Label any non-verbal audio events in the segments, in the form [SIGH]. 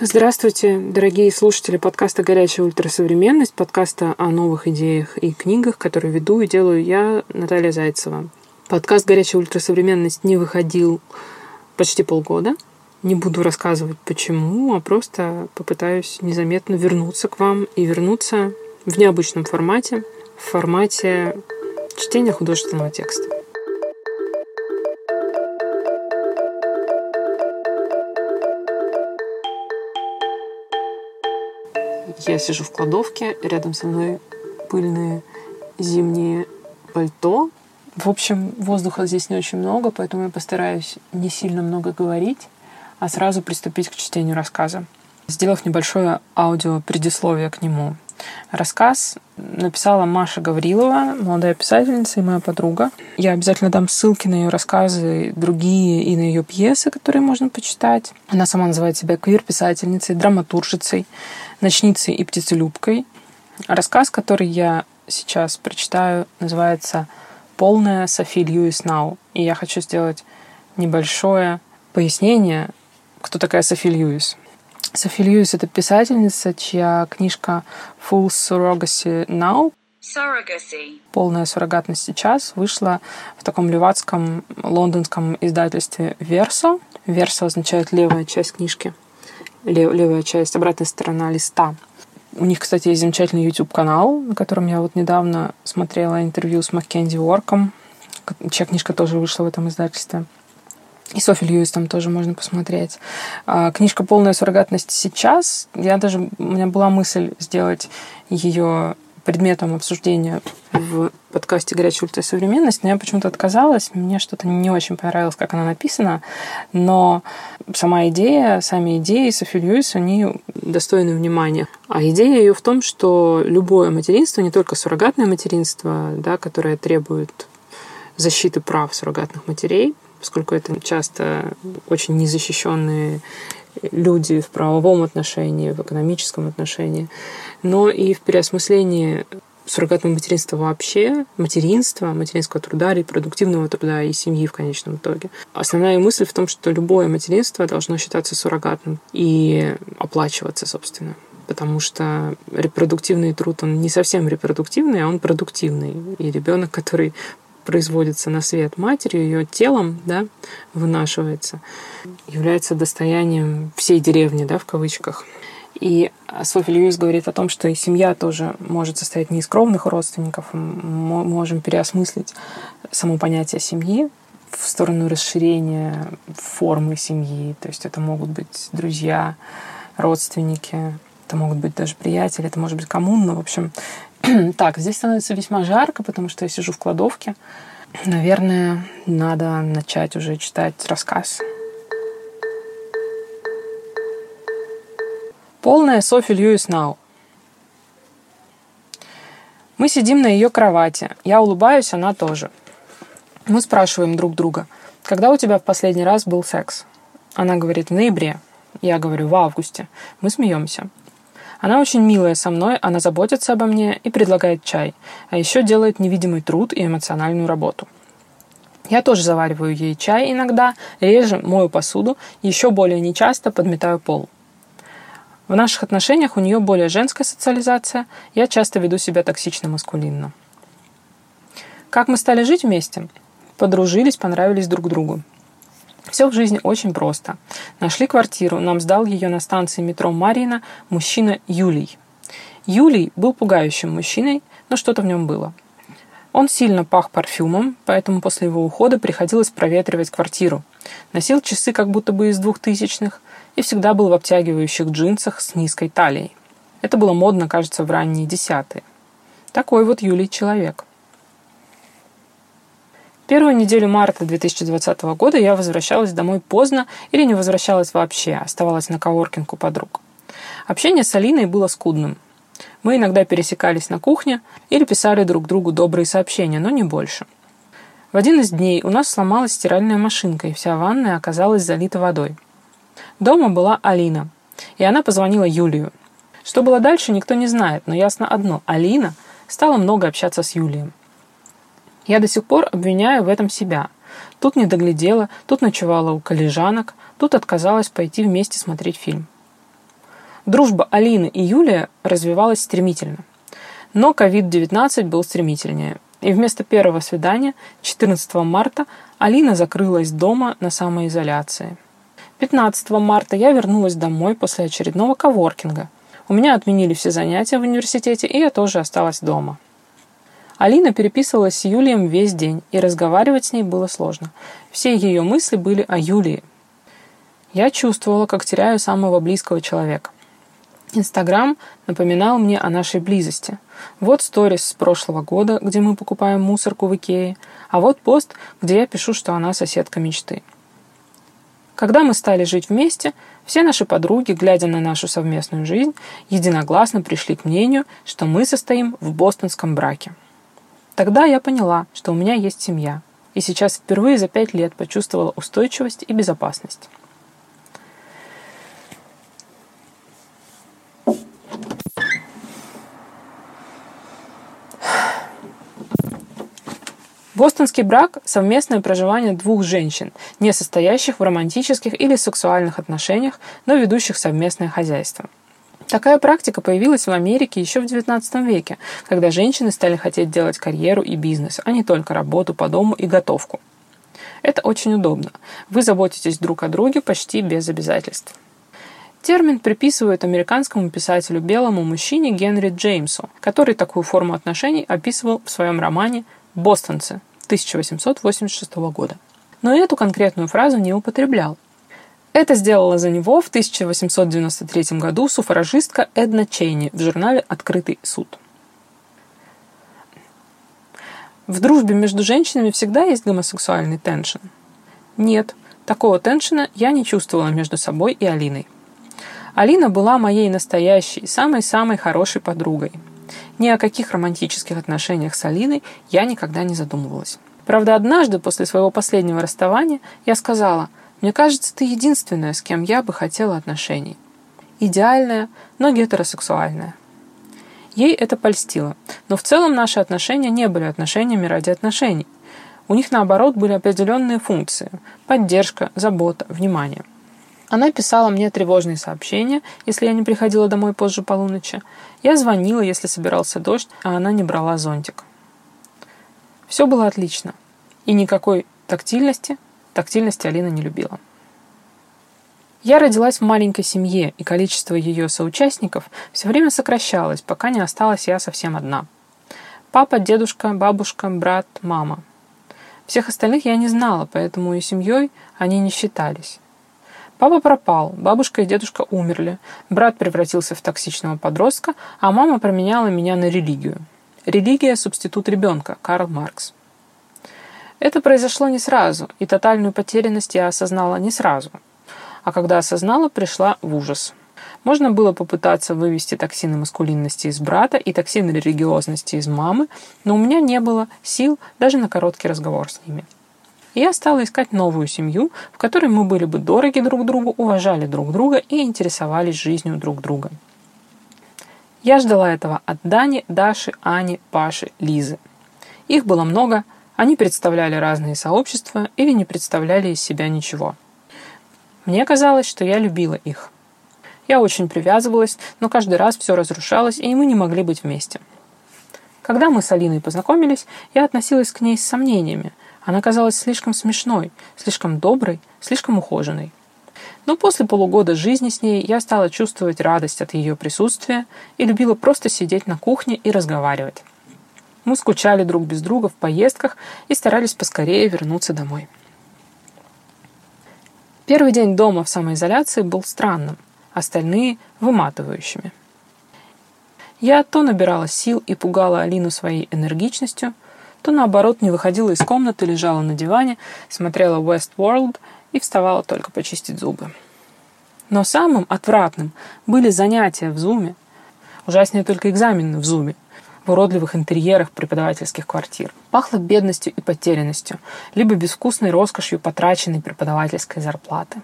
Здравствуйте, дорогие слушатели подкаста «Горячая ультрасовременность», подкаста о новых идеях и книгах, которые веду и делаю я, Наталья Зайцева. Подкаст «Горячая ультрасовременность» не выходил почти полгода. Не буду рассказывать почему, а просто попытаюсь незаметно вернуться к вам и вернуться в необычном формате, в формате чтения художественного текста. Я сижу в кладовке, рядом со мной пыльные зимние пальто. В общем, воздуха здесь не очень много, поэтому я постараюсь не сильно много говорить, а сразу приступить к чтению рассказа, сделав небольшое аудио предисловие к нему. Рассказ написала Маша Гаврилова, молодая писательница и моя подруга. Я обязательно дам ссылки на ее рассказы, другие и на ее пьесы, которые можно почитать. Она сама называет себя квир-писательницей, драматуржицей, ночницей и птицелюбкой. Рассказ, который я сейчас прочитаю, называется «Полная Софи Льюис Нау». И я хочу сделать небольшое пояснение, кто такая Софи Льюис. Софи Льюис — это писательница, чья книжка «Full Surrogacy Now» Surrogacy. Полная суррогатность сейчас вышла в таком левацком лондонском издательстве Версо. Версо означает левая часть книжки, лев, левая часть, обратная сторона листа. У них, кстати, есть замечательный YouTube-канал, на котором я вот недавно смотрела интервью с Маккензи Уорком, чья книжка тоже вышла в этом издательстве. И Софи Льюис там тоже можно посмотреть. А, книжка «Полная суррогатность сейчас». Я даже... У меня была мысль сделать ее предметом обсуждения в подкасте «Горячая ультрасовременность», но я почему-то отказалась. Мне что-то не очень понравилось, как она написана. Но сама идея, сами идеи Софи Льюис, они достойны внимания. А идея ее в том, что любое материнство, не только суррогатное материнство, да, которое требует защиты прав суррогатных матерей, поскольку это часто очень незащищенные люди в правовом отношении, в экономическом отношении, но и в переосмыслении суррогатного материнства вообще, материнства, материнского труда, репродуктивного труда и семьи в конечном итоге. Основная мысль в том, что любое материнство должно считаться суррогатным и оплачиваться, собственно. Потому что репродуктивный труд, он не совсем репродуктивный, а он продуктивный. И ребенок, который производится на свет матерью, ее телом, да, вынашивается, является достоянием всей деревни, да, в кавычках. И Софи Льюис говорит о том, что и семья тоже может состоять не из кровных родственников. Мы можем переосмыслить само понятие семьи в сторону расширения формы семьи. То есть это могут быть друзья, родственники, это могут быть даже приятели, это может быть коммуна. В общем, [CLEARS THROAT] Так, здесь становится весьма жарко, потому что я сижу в кладовке. Наверное, надо начать уже читать рассказ. Полная Софи Льюис Нау. Мы сидим на ее кровати. Я улыбаюсь, она тоже. Мы спрашиваем друг друга, когда у тебя в последний раз был секс? Она говорит, в ноябре. Я говорю, в августе. Мы смеемся. Она очень милая со мной, она заботится обо мне и предлагает чай, а еще делает невидимый труд и эмоциональную работу. Я тоже завариваю ей чай иногда, реже мою посуду, еще более нечасто подметаю пол. В наших отношениях у нее более женская социализация, я часто веду себя токсично-маскулинно. Как мы стали жить вместе? Подружились, понравились друг другу. Все в жизни очень просто. Нашли квартиру, нам сдал ее на станции метро Марина мужчина Юлий. Юлий был пугающим мужчиной, но что-то в нем было. Он сильно пах парфюмом, поэтому после его ухода приходилось проветривать квартиру. Носил часы как будто бы из двухтысячных и всегда был в обтягивающих джинсах с низкой талией. Это было модно, кажется, в ранние десятые. Такой вот Юлий человек. Первую неделю марта 2020 года я возвращалась домой поздно или не возвращалась вообще, оставалась на коворкинг у подруг. Общение с Алиной было скудным. Мы иногда пересекались на кухне или писали друг другу добрые сообщения, но не больше. В один из дней у нас сломалась стиральная машинка, и вся ванная оказалась залита водой. Дома была Алина, и она позвонила Юлию. Что было дальше, никто не знает, но ясно одно – Алина стала много общаться с Юлием. Я до сих пор обвиняю в этом себя. Тут не доглядела, тут ночевала у коллежанок, тут отказалась пойти вместе смотреть фильм. Дружба Алины и Юлия развивалась стремительно. Но COVID-19 был стремительнее. И вместо первого свидания, 14 марта, Алина закрылась дома на самоизоляции. 15 марта я вернулась домой после очередного коворкинга. У меня отменили все занятия в университете, и я тоже осталась дома. Алина переписывалась с Юлием весь день, и разговаривать с ней было сложно. Все ее мысли были о Юлии. Я чувствовала, как теряю самого близкого человека. Инстаграм напоминал мне о нашей близости. Вот сторис с прошлого года, где мы покупаем мусорку в Икее, а вот пост, где я пишу, что она соседка мечты. Когда мы стали жить вместе, все наши подруги, глядя на нашу совместную жизнь, единогласно пришли к мнению, что мы состоим в бостонском браке. Тогда я поняла, что у меня есть семья, и сейчас впервые за пять лет почувствовала устойчивость и безопасность. Бостонский брак – совместное проживание двух женщин, не состоящих в романтических или сексуальных отношениях, но ведущих совместное хозяйство. Такая практика появилась в Америке еще в XIX веке, когда женщины стали хотеть делать карьеру и бизнес, а не только работу по дому и готовку. Это очень удобно. Вы заботитесь друг о друге почти без обязательств. Термин приписывают американскому писателю белому мужчине Генри Джеймсу, который такую форму отношений описывал в своем романе «Бостонцы» 1886 года. Но эту конкретную фразу не употреблял. Это сделала за него в 1893 году суфражистка Эдна Чейни в журнале «Открытый суд». В дружбе между женщинами всегда есть гомосексуальный теншн? Нет, такого теншена я не чувствовала между собой и Алиной. Алина была моей настоящей, самой-самой хорошей подругой – ни о каких романтических отношениях с Алиной я никогда не задумывалась. Правда, однажды после своего последнего расставания я сказала, «Мне кажется, ты единственная, с кем я бы хотела отношений. Идеальная, но гетеросексуальная». Ей это польстило, но в целом наши отношения не были отношениями ради отношений. У них, наоборот, были определенные функции – поддержка, забота, внимание – она писала мне тревожные сообщения, если я не приходила домой позже полуночи. Я звонила, если собирался дождь, а она не брала зонтик. Все было отлично. И никакой тактильности, тактильности Алина не любила. Я родилась в маленькой семье, и количество ее соучастников все время сокращалось, пока не осталась я совсем одна. Папа, дедушка, бабушка, брат, мама. Всех остальных я не знала, поэтому и семьей они не считались. Папа пропал, бабушка и дедушка умерли, брат превратился в токсичного подростка, а мама променяла меня на религию. Религия – субститут ребенка, Карл Маркс. Это произошло не сразу, и тотальную потерянность я осознала не сразу. А когда осознала, пришла в ужас. Можно было попытаться вывести токсины маскулинности из брата и токсины религиозности из мамы, но у меня не было сил даже на короткий разговор с ними и я стала искать новую семью, в которой мы были бы дороги друг другу, уважали друг друга и интересовались жизнью друг друга. Я ждала этого от Дани, Даши, Ани, Паши, Лизы. Их было много, они представляли разные сообщества или не представляли из себя ничего. Мне казалось, что я любила их. Я очень привязывалась, но каждый раз все разрушалось, и мы не могли быть вместе. Когда мы с Алиной познакомились, я относилась к ней с сомнениями – она казалась слишком смешной, слишком доброй, слишком ухоженной. Но после полугода жизни с ней я стала чувствовать радость от ее присутствия и любила просто сидеть на кухне и разговаривать. Мы скучали друг без друга в поездках и старались поскорее вернуться домой. Первый день дома в самоизоляции был странным, остальные – выматывающими. Я то набирала сил и пугала Алину своей энергичностью – то наоборот не выходила из комнаты, лежала на диване, смотрела Westworld и вставала только почистить зубы. Но самым отвратным были занятия в Зуме. Ужаснее только экзамены в Зуме в уродливых интерьерах преподавательских квартир. Пахло бедностью и потерянностью, либо безвкусной роскошью потраченной преподавательской зарплаты.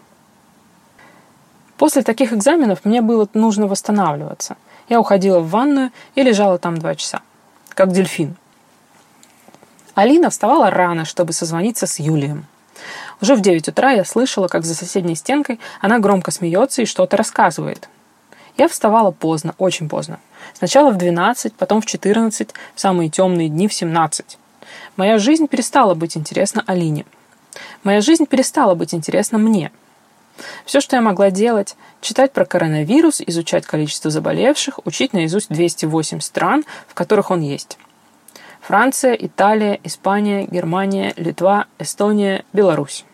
После таких экзаменов мне было нужно восстанавливаться. Я уходила в ванную и лежала там два часа, как дельфин, Алина вставала рано, чтобы созвониться с Юлием. Уже в 9 утра я слышала, как за соседней стенкой она громко смеется и что-то рассказывает. Я вставала поздно, очень поздно. Сначала в 12, потом в 14, в самые темные дни в 17. Моя жизнь перестала быть интересна Алине. Моя жизнь перестала быть интересна мне. Все, что я могла делать, читать про коронавирус, изучать количество заболевших, учить наизусть 208 стран, в которых он есть. Франция, Италия, Испания, Германия, Литва, Эстония, Беларусь.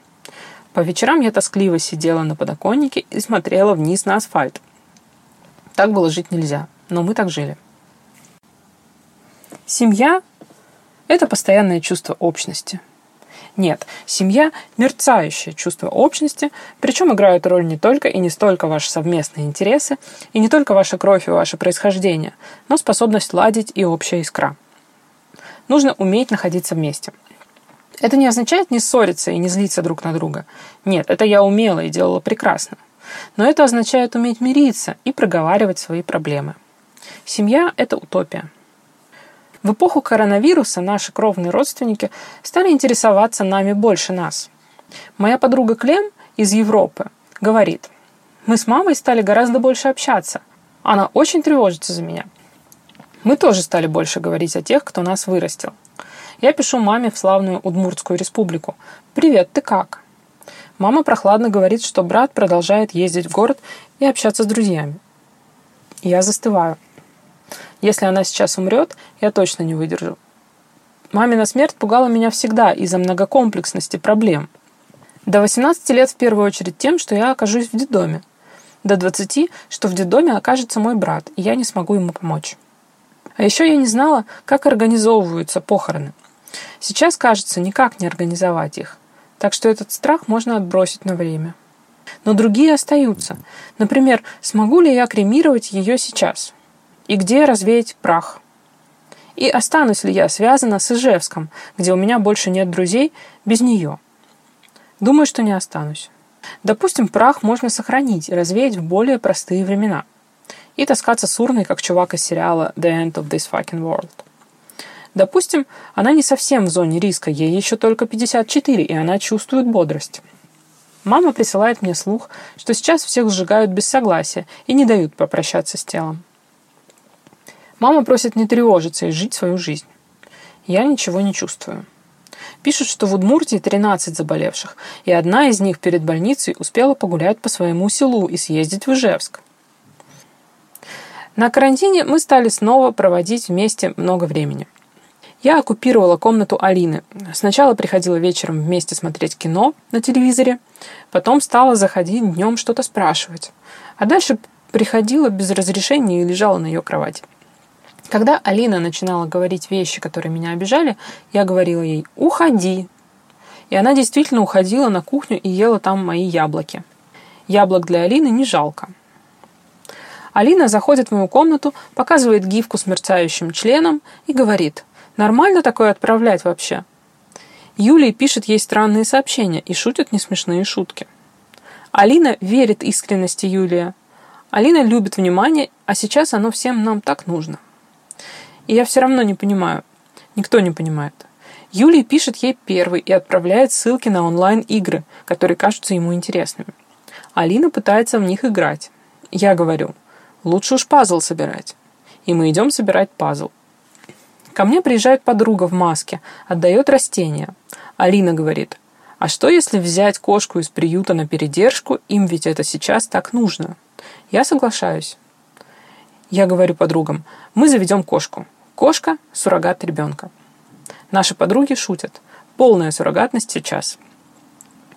По вечерам я тоскливо сидела на подоконнике и смотрела вниз на асфальт. Так было жить нельзя, но мы так жили. Семья – это постоянное чувство общности. Нет, семья – мерцающее чувство общности, причем играют роль не только и не столько ваши совместные интересы, и не только ваша кровь и ваше происхождение, но способность ладить и общая искра. Нужно уметь находиться вместе. Это не означает не ссориться и не злиться друг на друга. Нет, это я умела и делала прекрасно. Но это означает уметь мириться и проговаривать свои проблемы. Семья – это утопия. В эпоху коронавируса наши кровные родственники стали интересоваться нами больше нас. Моя подруга Клем из Европы говорит, мы с мамой стали гораздо больше общаться. Она очень тревожится за меня. Мы тоже стали больше говорить о тех, кто нас вырастил. Я пишу маме в славную Удмуртскую республику. «Привет, ты как?» Мама прохладно говорит, что брат продолжает ездить в город и общаться с друзьями. Я застываю. Если она сейчас умрет, я точно не выдержу. Мамина смерть пугала меня всегда из-за многокомплексности проблем. До 18 лет в первую очередь тем, что я окажусь в детдоме. До 20, что в детдоме окажется мой брат, и я не смогу ему помочь. А еще я не знала, как организовываются похороны. Сейчас, кажется, никак не организовать их. Так что этот страх можно отбросить на время. Но другие остаются. Например, смогу ли я кремировать ее сейчас? И где развеять прах? И останусь ли я связана с Ижевском, где у меня больше нет друзей, без нее? Думаю, что не останусь. Допустим, прах можно сохранить и развеять в более простые времена. И таскаться с урной, как чувак из сериала The End of This Fucking World. Допустим, она не совсем в зоне риска, ей еще только 54, и она чувствует бодрость. Мама присылает мне слух, что сейчас всех сжигают без согласия и не дают попрощаться с телом. Мама просит не тревожиться и жить свою жизнь. Я ничего не чувствую. Пишут, что в Удмуртии 13 заболевших, и одна из них перед больницей успела погулять по своему селу и съездить в Ижевск. На карантине мы стали снова проводить вместе много времени. Я оккупировала комнату Алины. Сначала приходила вечером вместе смотреть кино на телевизоре, потом стала заходить днем что-то спрашивать. А дальше приходила без разрешения и лежала на ее кровати. Когда Алина начинала говорить вещи, которые меня обижали, я говорила ей «Уходи!». И она действительно уходила на кухню и ела там мои яблоки. Яблок для Алины не жалко. Алина заходит в мою комнату, показывает гифку с мерцающим членом и говорит – Нормально такое отправлять вообще? Юлия пишет ей странные сообщения и шутит несмешные шутки. Алина верит искренности Юлия. Алина любит внимание, а сейчас оно всем нам так нужно. И я все равно не понимаю. Никто не понимает. Юлия пишет ей первый и отправляет ссылки на онлайн-игры, которые кажутся ему интересными. Алина пытается в них играть. Я говорю, лучше уж пазл собирать. И мы идем собирать пазл. Ко мне приезжает подруга в маске, отдает растения. Алина говорит, а что если взять кошку из приюта на передержку, им ведь это сейчас так нужно. Я соглашаюсь. Я говорю подругам, мы заведем кошку. Кошка – суррогат ребенка. Наши подруги шутят. Полная суррогатность сейчас.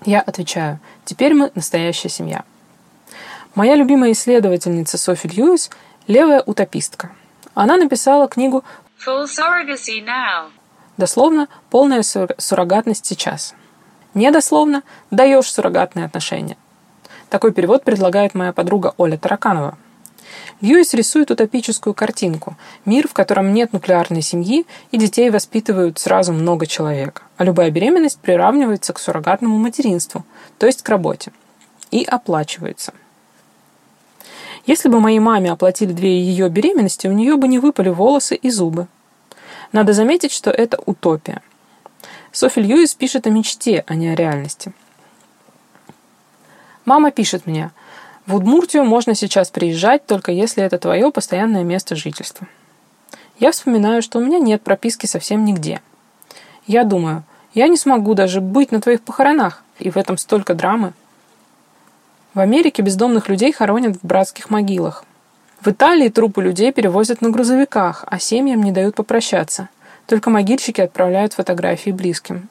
Я отвечаю, теперь мы настоящая семья. Моя любимая исследовательница Софи Льюис – левая утопистка. Она написала книгу Full surrogacy now. Дословно полная суррогатность сейчас. Недословно даешь суррогатные отношения. Такой перевод предлагает моя подруга Оля Тараканова. Льюис рисует утопическую картинку. Мир, в котором нет нуклеарной семьи, и детей воспитывают сразу много человек. А любая беременность приравнивается к суррогатному материнству, то есть к работе. И оплачивается. Если бы моей маме оплатили две ее беременности, у нее бы не выпали волосы и зубы. Надо заметить, что это утопия. Софи Льюис пишет о мечте, а не о реальности. Мама пишет мне, В Удмуртию можно сейчас приезжать, только если это твое постоянное место жительства. Я вспоминаю, что у меня нет прописки совсем нигде. Я думаю, я не смогу даже быть на твоих похоронах, и в этом столько драмы. В Америке бездомных людей хоронят в братских могилах. В Италии трупы людей перевозят на грузовиках, а семьям не дают попрощаться. Только могильщики отправляют фотографии близким.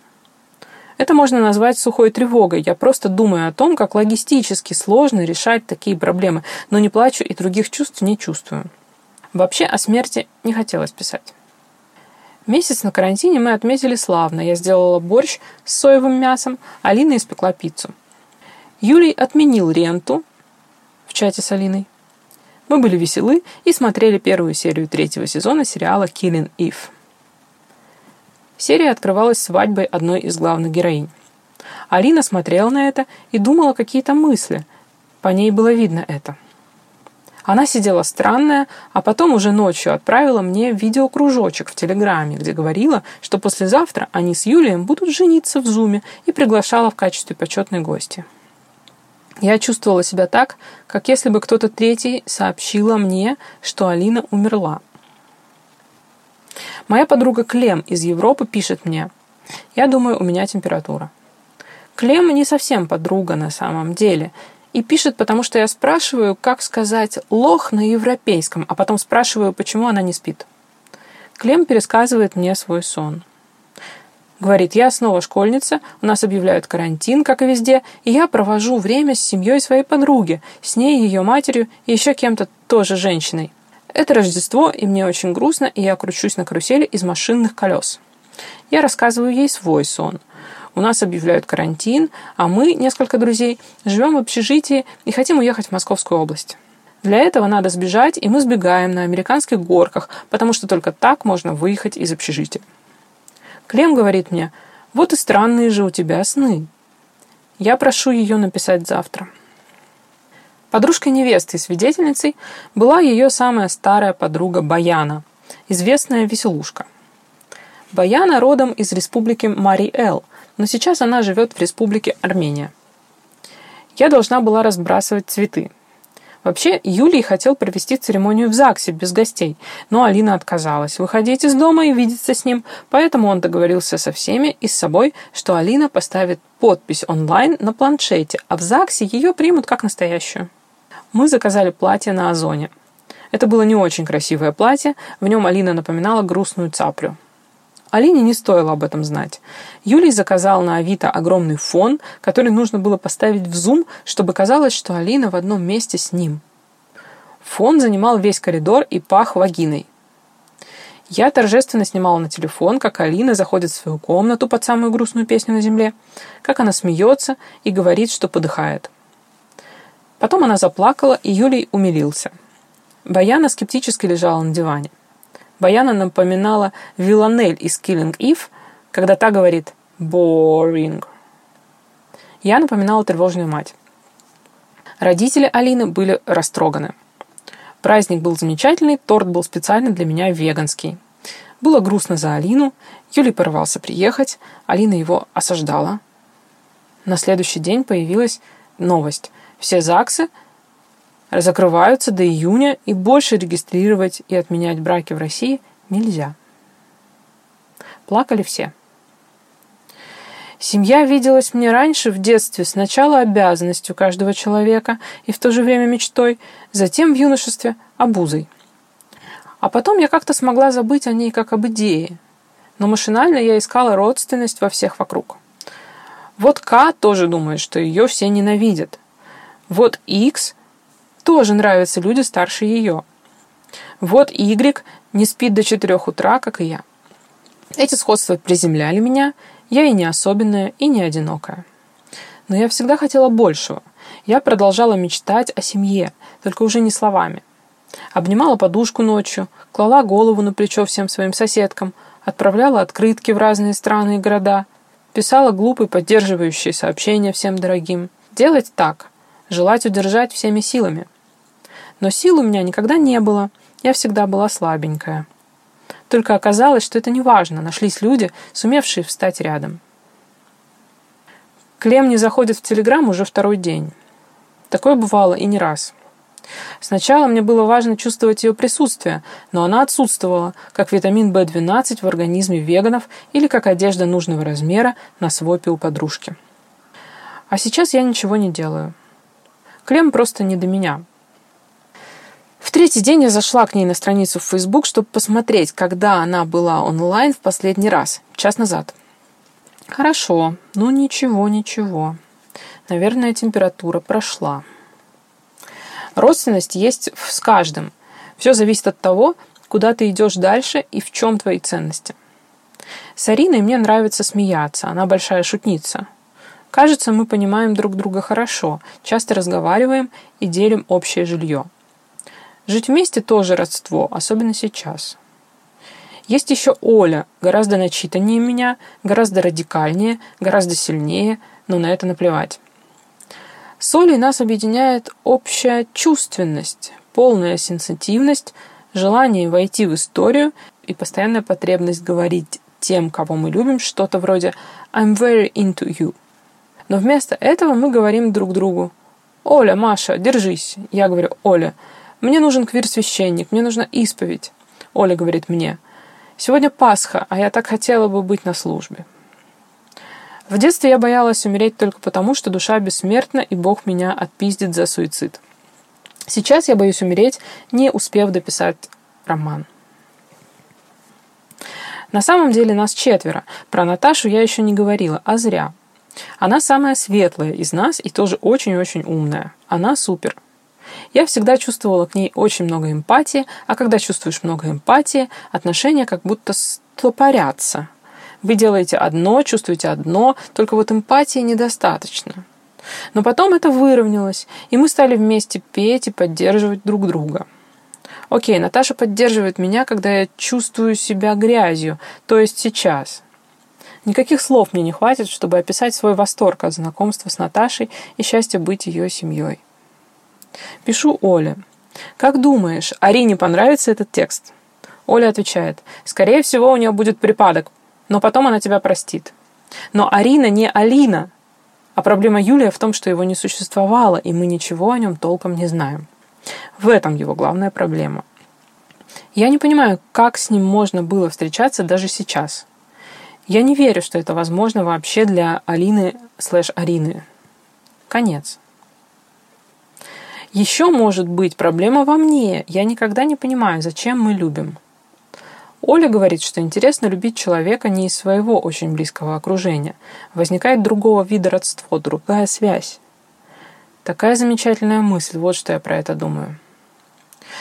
Это можно назвать сухой тревогой. Я просто думаю о том, как логистически сложно решать такие проблемы, но не плачу и других чувств не чувствую. Вообще о смерти не хотелось писать. Месяц на карантине мы отметили славно. Я сделала борщ с соевым мясом, Алина испекла пиццу. Юлий отменил ренту в чате с Алиной. Мы были веселы и смотрели первую серию третьего сезона сериала «Killing Eve». Серия открывалась свадьбой одной из главных героинь. Алина смотрела на это и думала какие-то мысли. По ней было видно это. Она сидела странная, а потом уже ночью отправила мне видеокружочек в Телеграме, где говорила, что послезавтра они с Юлием будут жениться в Зуме и приглашала в качестве почетной гости. Я чувствовала себя так, как если бы кто-то третий сообщила мне, что Алина умерла. Моя подруга Клем из Европы пишет мне. Я думаю, у меня температура. Клем не совсем подруга на самом деле. И пишет, потому что я спрашиваю, как сказать «лох» на европейском, а потом спрашиваю, почему она не спит. Клем пересказывает мне свой сон. Говорит, я снова школьница, у нас объявляют карантин, как и везде, и я провожу время с семьей своей подруги, с ней, ее матерью и еще кем-то тоже женщиной. Это Рождество, и мне очень грустно, и я кручусь на карусели из машинных колес. Я рассказываю ей свой сон. У нас объявляют карантин, а мы, несколько друзей, живем в общежитии и хотим уехать в Московскую область. Для этого надо сбежать, и мы сбегаем на американских горках, потому что только так можно выехать из общежития. Клем говорит мне, вот и странные же у тебя сны. Я прошу ее написать завтра. Подружкой невесты и свидетельницей была ее самая старая подруга Баяна, известная веселушка. Баяна родом из республики Мари-Эл, но сейчас она живет в республике Армения. Я должна была разбрасывать цветы. Вообще, Юлий хотел провести церемонию в ЗАГСе без гостей, но Алина отказалась выходить из дома и видеться с ним, поэтому он договорился со всеми и с собой, что Алина поставит подпись онлайн на планшете, а в ЗАГСе ее примут как настоящую. Мы заказали платье на Озоне. Это было не очень красивое платье, в нем Алина напоминала грустную цаплю. Алине не стоило об этом знать. Юлий заказал на Авито огромный фон, который нужно было поставить в зум, чтобы казалось, что Алина в одном месте с ним. Фон занимал весь коридор и пах вагиной. Я торжественно снимала на телефон, как Алина заходит в свою комнату под самую грустную песню на земле, как она смеется и говорит, что подыхает. Потом она заплакала, и Юлий умилился. Баяна скептически лежала на диване. Баяна напоминала Виланель из Killing Eve, когда та говорит «boring». Я напоминала тревожную мать. Родители Алины были растроганы. Праздник был замечательный, торт был специально для меня веганский. Было грустно за Алину, Юлий порывался приехать, Алина его осаждала. На следующий день появилась новость. Все ЗАГСы закрываются до июня, и больше регистрировать и отменять браки в России нельзя. Плакали все. Семья виделась мне раньше в детстве сначала обязанностью каждого человека и в то же время мечтой, затем в юношестве обузой. А потом я как-то смогла забыть о ней как об идее. Но машинально я искала родственность во всех вокруг. Вот К тоже думает, что ее все ненавидят. Вот X тоже нравятся люди старше ее. Вот Y не спит до четырех утра, как и я. Эти сходства приземляли меня, я и не особенная, и не одинокая. Но я всегда хотела большего. Я продолжала мечтать о семье, только уже не словами. Обнимала подушку ночью, клала голову на плечо всем своим соседкам, отправляла открытки в разные страны и города, писала глупые поддерживающие сообщения всем дорогим. Делать так, желать удержать всеми силами. Но сил у меня никогда не было, я всегда была слабенькая. Только оказалось, что это не важно, нашлись люди, сумевшие встать рядом. Клем не заходит в Телеграм уже второй день. Такое бывало и не раз. Сначала мне было важно чувствовать ее присутствие, но она отсутствовала, как витамин В12 в организме веганов или как одежда нужного размера на свопе у подружки. А сейчас я ничего не делаю. Клем просто не до меня. В третий день я зашла к ней на страницу в Facebook, чтобы посмотреть, когда она была онлайн в последний раз, час назад. Хорошо, ну ничего, ничего. Наверное, температура прошла. Родственность есть с каждым. Все зависит от того, куда ты идешь дальше и в чем твои ценности. С Ариной мне нравится смеяться, она большая шутница. Кажется, мы понимаем друг друга хорошо, часто разговариваем и делим общее жилье. Жить вместе тоже родство, особенно сейчас. Есть еще Оля, гораздо начитаннее меня, гораздо радикальнее, гораздо сильнее, но на это наплевать. С Олей нас объединяет общая чувственность, полная сенситивность, желание войти в историю и постоянная потребность говорить тем, кого мы любим, что-то вроде «I'm very into you». Но вместо этого мы говорим друг другу «Оля, Маша, держись». Я говорю «Оля, мне нужен квир-священник, мне нужна исповедь». Оля говорит мне «Сегодня Пасха, а я так хотела бы быть на службе». В детстве я боялась умереть только потому, что душа бессмертна, и Бог меня отпиздит за суицид. Сейчас я боюсь умереть, не успев дописать роман. На самом деле нас четверо. Про Наташу я еще не говорила, а зря. Она самая светлая из нас и тоже очень-очень умная. Она супер. Я всегда чувствовала к ней очень много эмпатии, а когда чувствуешь много эмпатии, отношения как будто стопорятся. Вы делаете одно, чувствуете одно, только вот эмпатии недостаточно. Но потом это выровнялось, и мы стали вместе петь и поддерживать друг друга. Окей, Наташа поддерживает меня, когда я чувствую себя грязью, то есть сейчас. Никаких слов мне не хватит, чтобы описать свой восторг от знакомства с Наташей и счастье быть ее семьей. Пишу Оле. «Как думаешь, Арине понравится этот текст?» Оля отвечает. «Скорее всего, у нее будет припадок, но потом она тебя простит. Но Арина не Алина, а проблема Юлия в том, что его не существовало, и мы ничего о нем толком не знаем. В этом его главная проблема. Я не понимаю, как с ним можно было встречаться даже сейчас. Я не верю, что это возможно вообще для Алины слэш Арины. Конец. Еще может быть проблема во мне. Я никогда не понимаю, зачем мы любим. Оля говорит, что интересно любить человека не из своего очень близкого окружения. Возникает другого вида родство, другая связь. Такая замечательная мысль, вот что я про это думаю.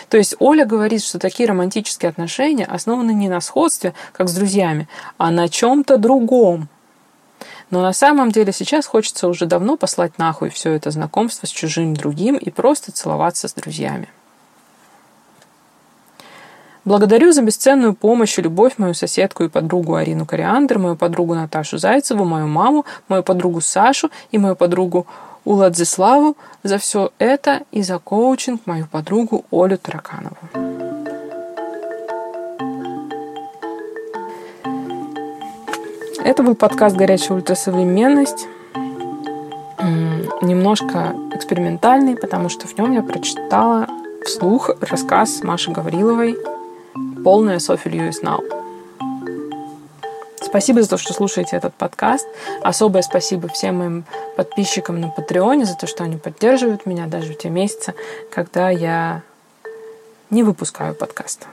То есть Оля говорит, что такие романтические отношения основаны не на сходстве, как с друзьями, а на чем-то другом. Но на самом деле сейчас хочется уже давно послать нахуй все это знакомство с чужим другим и просто целоваться с друзьями. Благодарю за бесценную помощь и любовь мою соседку и подругу Арину Кориандр, мою подругу Наташу Зайцеву, мою маму, мою подругу Сашу и мою подругу Уладзиславу за все это и за коучинг мою подругу Олю Тараканову. Это был подкаст «Горячая ультрасовременность». Немножко экспериментальный, потому что в нем я прочитала вслух рассказ Маши Гавриловой полная Софи Льюис Нау. Спасибо за то, что слушаете этот подкаст. Особое спасибо всем моим подписчикам на Патреоне за то, что они поддерживают меня даже в те месяцы, когда я не выпускаю подкаста.